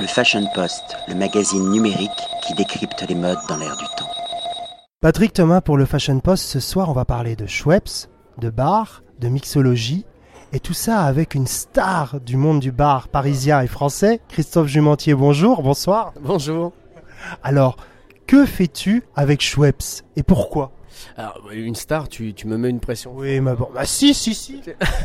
Le Fashion Post, le magazine numérique qui décrypte les modes dans l'air du temps. Patrick Thomas pour le Fashion Post. Ce soir, on va parler de Schweppes, de bar, de mixologie. Et tout ça avec une star du monde du bar parisien et français, Christophe Jumentier. Bonjour, bonsoir. Bonjour. Alors, que fais-tu avec Schweppes et pourquoi? Alors, une star, tu, tu me mets une pression. Oui, mais bon, bah si, si, si.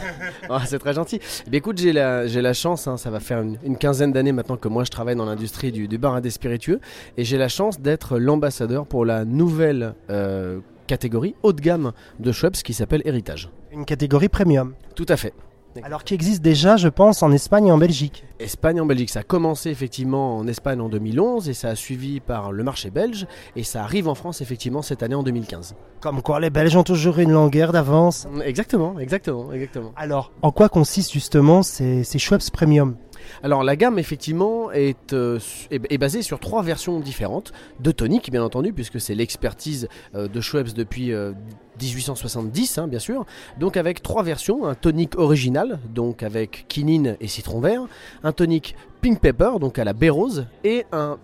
C'est très gentil. Eh bien, écoute, j'ai la, j'ai la chance, hein, ça va faire une, une quinzaine d'années maintenant que moi je travaille dans l'industrie du, du bar à des spiritueux, et j'ai la chance d'être l'ambassadeur pour la nouvelle euh, catégorie haut de gamme de Schweppes qui s'appelle Héritage. Une catégorie premium. Tout à fait. Alors qui existe déjà, je pense, en Espagne et en Belgique. Espagne en Belgique, ça a commencé effectivement en Espagne en 2011 et ça a suivi par le marché belge et ça arrive en France effectivement cette année en 2015. Comme quoi, les Belges ont toujours une longueur d'avance. Exactement, exactement, exactement. Alors, en quoi consistent justement ces, ces Schweppes Premium? Alors la gamme effectivement est, euh, est, est basée sur trois versions différentes de toniques bien entendu puisque c'est l'expertise euh, de Schweppes depuis euh, 1870 hein, bien sûr. Donc avec trois versions, un tonique original donc avec quinine et citron vert, un tonique pink pepper donc à la baie rose et un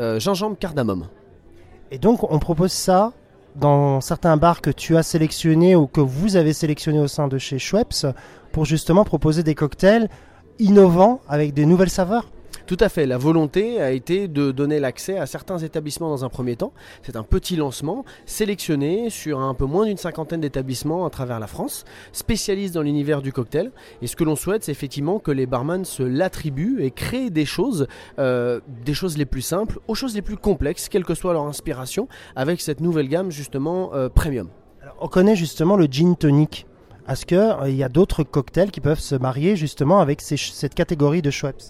euh, gingembre cardamome. Et donc, on propose ça dans certains bars que tu as sélectionnés ou que vous avez sélectionnés au sein de chez Schweppes pour justement proposer des cocktails innovants avec des nouvelles saveurs. Tout à fait. La volonté a été de donner l'accès à certains établissements dans un premier temps. C'est un petit lancement sélectionné sur un peu moins d'une cinquantaine d'établissements à travers la France, spécialistes dans l'univers du cocktail. Et ce que l'on souhaite, c'est effectivement que les barman se l'attribuent et créent des choses, euh, des choses les plus simples aux choses les plus complexes, quelle que soit leur inspiration, avec cette nouvelle gamme justement euh, premium. Alors, on connaît justement le gin tonic. Est-ce qu'il y a d'autres cocktails qui peuvent se marier justement avec cette catégorie de Schweppes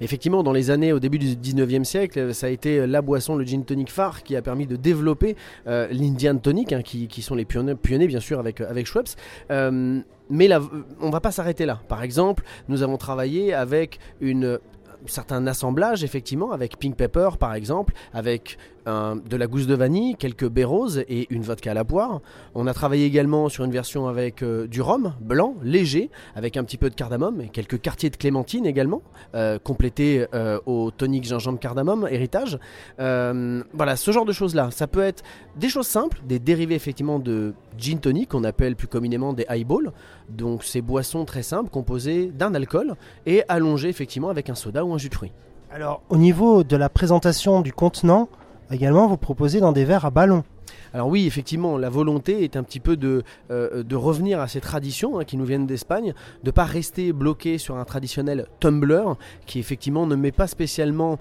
effectivement, dans les années au début du 19e siècle, ça a été la boisson, le gin tonic phare, qui a permis de développer euh, l'Indian tonic, hein, qui, qui sont les pionniers, bien sûr avec, avec Schweppes. Euh, mais là, on va pas s'arrêter là. Par exemple, nous avons travaillé avec une certain assemblage effectivement avec pink pepper par exemple avec de la gousse de vanille quelques baies roses et une vodka à la poire. On a travaillé également sur une version avec euh, du rhum blanc léger avec un petit peu de cardamome et quelques quartiers de clémentine également euh, euh, au tonique gingembre cardamome héritage. Euh, voilà ce genre de choses là ça peut être des choses simples des dérivés effectivement de gin tonic qu'on appelle plus communément des highballs. Donc ces boissons très simples composées d'un alcool et allongées effectivement avec un soda ou un jus de fruits. Alors, au niveau de la présentation du contenant, également, vous proposez dans des verres à ballon. Alors oui, effectivement, la volonté est un petit peu de, euh, revenir à ces traditions hein, qui nous viennent d'Espagne, de pas rester bloqué sur un traditionnel tumbler qui effectivement ne met pas spécialement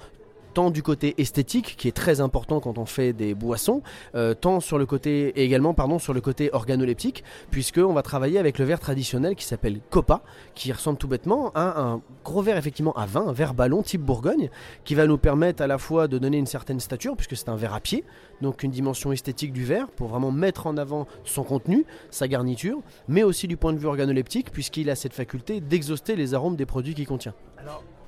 tant du côté esthétique qui est très important quand on fait des boissons, euh, tant sur le côté et également pardon sur le côté organoleptique, puisque on va travailler avec le verre traditionnel qui s'appelle Copa, qui ressemble tout bêtement à un gros verre effectivement à vin, un verre ballon type Bourgogne, qui va nous permettre à la fois de donner une certaine stature puisque c'est un verre à pied, donc une dimension esthétique du verre pour vraiment mettre en avant son contenu, sa garniture, mais aussi du point de vue organoleptique puisqu'il a cette faculté d'exhauster les arômes des produits qu'il contient.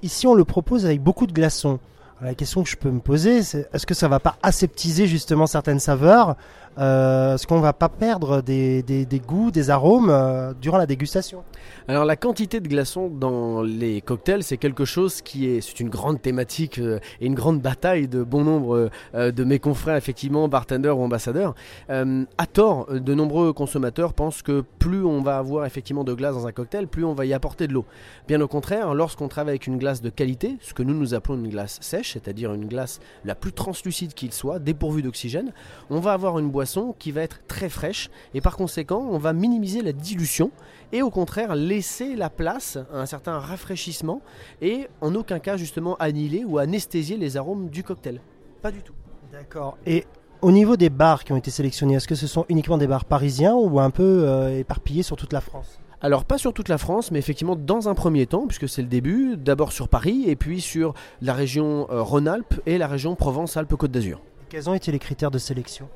Ici, on le propose avec beaucoup de glaçons. La question que je peux me poser, c'est est-ce que ça va pas aseptiser justement certaines saveurs euh, Est-ce qu'on va pas perdre des, des- goûts, des arômes euh, durant la dégustation? Alors la quantité de glaçons dans les cocktails, c'est quelque chose qui est, c'est une grande thématique euh, et une grande bataille de bon nombre de mes confrères effectivement, bartenders ou ambassadeurs. À tort, de nombreux consommateurs pensent que plus on va avoir effectivement de glace dans un cocktail, plus on va y apporter de l'eau. Bien au contraire, lorsqu'on travaille avec une glace de qualité, ce que nous nous appelons une glace sèche, c'est-à-dire une glace la plus translucide qu'il soit, dépourvue d'oxygène, on va avoir une qui va être très fraîche et par conséquent, on va minimiser la dilution et au contraire laisser la place à un certain rafraîchissement et en aucun cas justement annihiler ou anesthésier les arômes du cocktail. Pas du tout. D'accord. Et au niveau des bars qui ont été sélectionnés, est-ce que ce sont uniquement des bars parisiens ou un peu euh, éparpillés sur toute la France? Alors pas sur toute la France, mais effectivement dans un premier temps, puisque c'est le début, d'abord sur Paris et puis sur la région euh, Rhône-Alpes et la région Provence-Alpes-Côte d'Azur. Quels ont été les critères de sélection?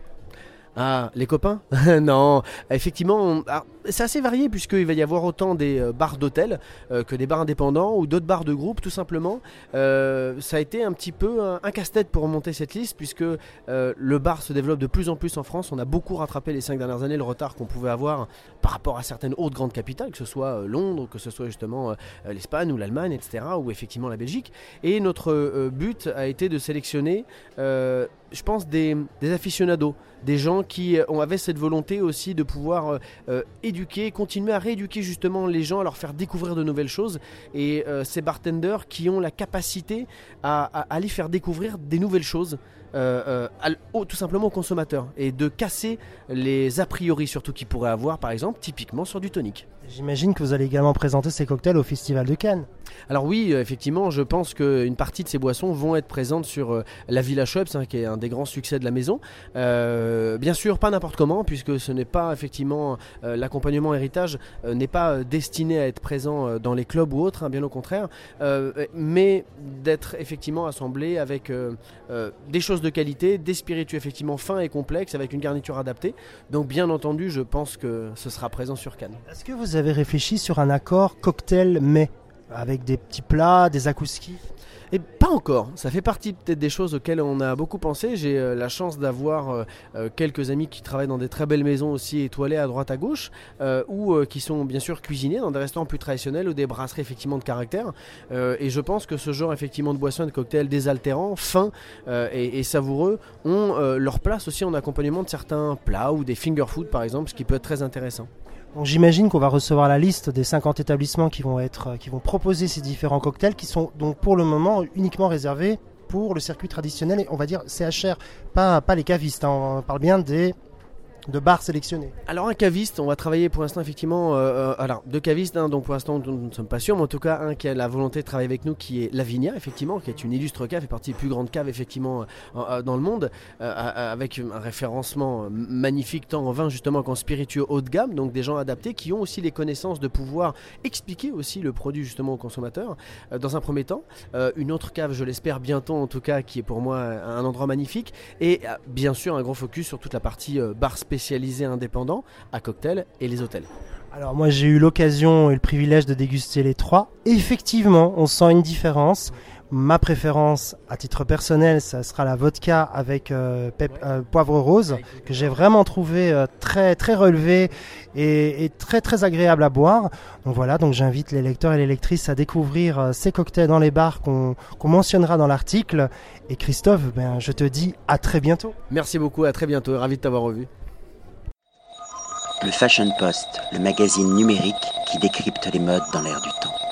Ah, les copains? Non, effectivement, on- ah, c'est assez varié puisqu'il va y avoir autant des euh, bars d'hôtel euh, que des bars indépendants ou d'autres bars de groupe tout simplement. Euh, ça a été un petit peu un, casse-tête pour remonter cette liste puisque le bar se développe de plus en plus en France. On a beaucoup rattrapé les cinq dernières années le retard qu'on pouvait avoir par rapport à certaines autres grandes capitales, que ce soit Londres, que ce soit justement l'Espagne ou l'Allemagne, etc. ou effectivement la Belgique. Et notre but a été de sélectionner je pense, des, aficionados, des gens qui ont, avaient cette volonté aussi de pouvoir éduquer, continuer à rééduquer justement les gens, à leur faire découvrir de nouvelles choses. Et euh, ces bartenders qui ont la capacité à, aller faire découvrir des nouvelles choses. Euh, euh, tout simplement aux consommateurs et de casser les a priori surtout qu'ils pourraient avoir par exemple typiquement sur du tonic. J'imagine que vous allez également présenter ces cocktails au Festival de Cannes. Alors oui, euh, effectivement, je pense qu'une partie de ces boissons vont être présentes sur la Villa Shops, hein, qui est un des grands succès de la maison. Euh, bien sûr, pas n'importe comment, puisque ce n'est pas effectivement l'accompagnement héritage n'est pas destiné à être présent dans les clubs ou autres, hein, bien au contraire, mais d'être effectivement assemblé avec des choses de qualité, des spiritueux effectivement fins et complexes, avec une garniture adaptée. Donc bien entendu, je pense que ce sera présent sur Cannes. Est-ce que vous avez réfléchi sur un accord cocktail mais avec des petits plats, des akouskis et pas encore. Ça fait partie peut-être des choses auxquelles on a beaucoup pensé. J'ai euh, la chance d'avoir euh, euh, quelques amis qui travaillent dans des très belles maisons aussi étoilées à droite à gauche, ou qui sont bien sûr cuisinés dans des restaurants plus traditionnels ou des brasseries effectivement de caractère. et je pense que ce genre effectivement de boissons et de cocktails désaltérants, fins et, et, savoureux ont leur place aussi en accompagnement de certains plats ou des finger food par exemple, ce qui peut être très intéressant. J'imagine qu'on va recevoir la liste des 50 établissements qui vont, être, qui vont proposer ces différents cocktails qui sont donc pour le moment uniquement réservés pour le circuit traditionnel et on va dire CHR, pas, pas les cavistes. Hein. on parle bien des de bars sélectionnés Alors un caviste, on va travailler pour l'instant effectivement, euh, euh alors deux cavistes, hein, donc pour l'instant nous ne sommes pas sûrs, mais en tout cas un qui a la volonté de travailler avec nous, qui est Lavinia effectivement, qui est une illustre cave, fait partie des plus grandes caves effectivement euh, dans le monde, avec un référencement magnifique tant en vin justement qu'en spiritueux haut de gamme, donc des gens adaptés qui ont aussi les connaissances de pouvoir expliquer aussi le produit justement aux consommateurs. dans un premier temps, une autre cave, je l'espère bientôt en tout cas, qui est pour moi un endroit magnifique, et bien sûr un gros focus sur toute la partie bar spécial spécialisés indépendants à cocktails et les hôtels. Alors moi j'ai eu l'occasion et le privilège de déguster les trois. effectivement, on sent une différence. Ma préférence, à titre personnel, ça sera la vodka avec euh, euh, poivre rose, que j'ai vraiment trouvé euh, très très relevé et, très très agréable à boire. Donc voilà, donc j'invite les lecteurs et les lectrices à découvrir ces cocktails dans les bars qu'on mentionnera dans l'article. Et Christophe, ben, je te dis à très bientôt. Merci beaucoup, à très bientôt, ravi de t'avoir revu le Fashion Post, le magazine numérique qui décrypte les modes dans l'air du temps.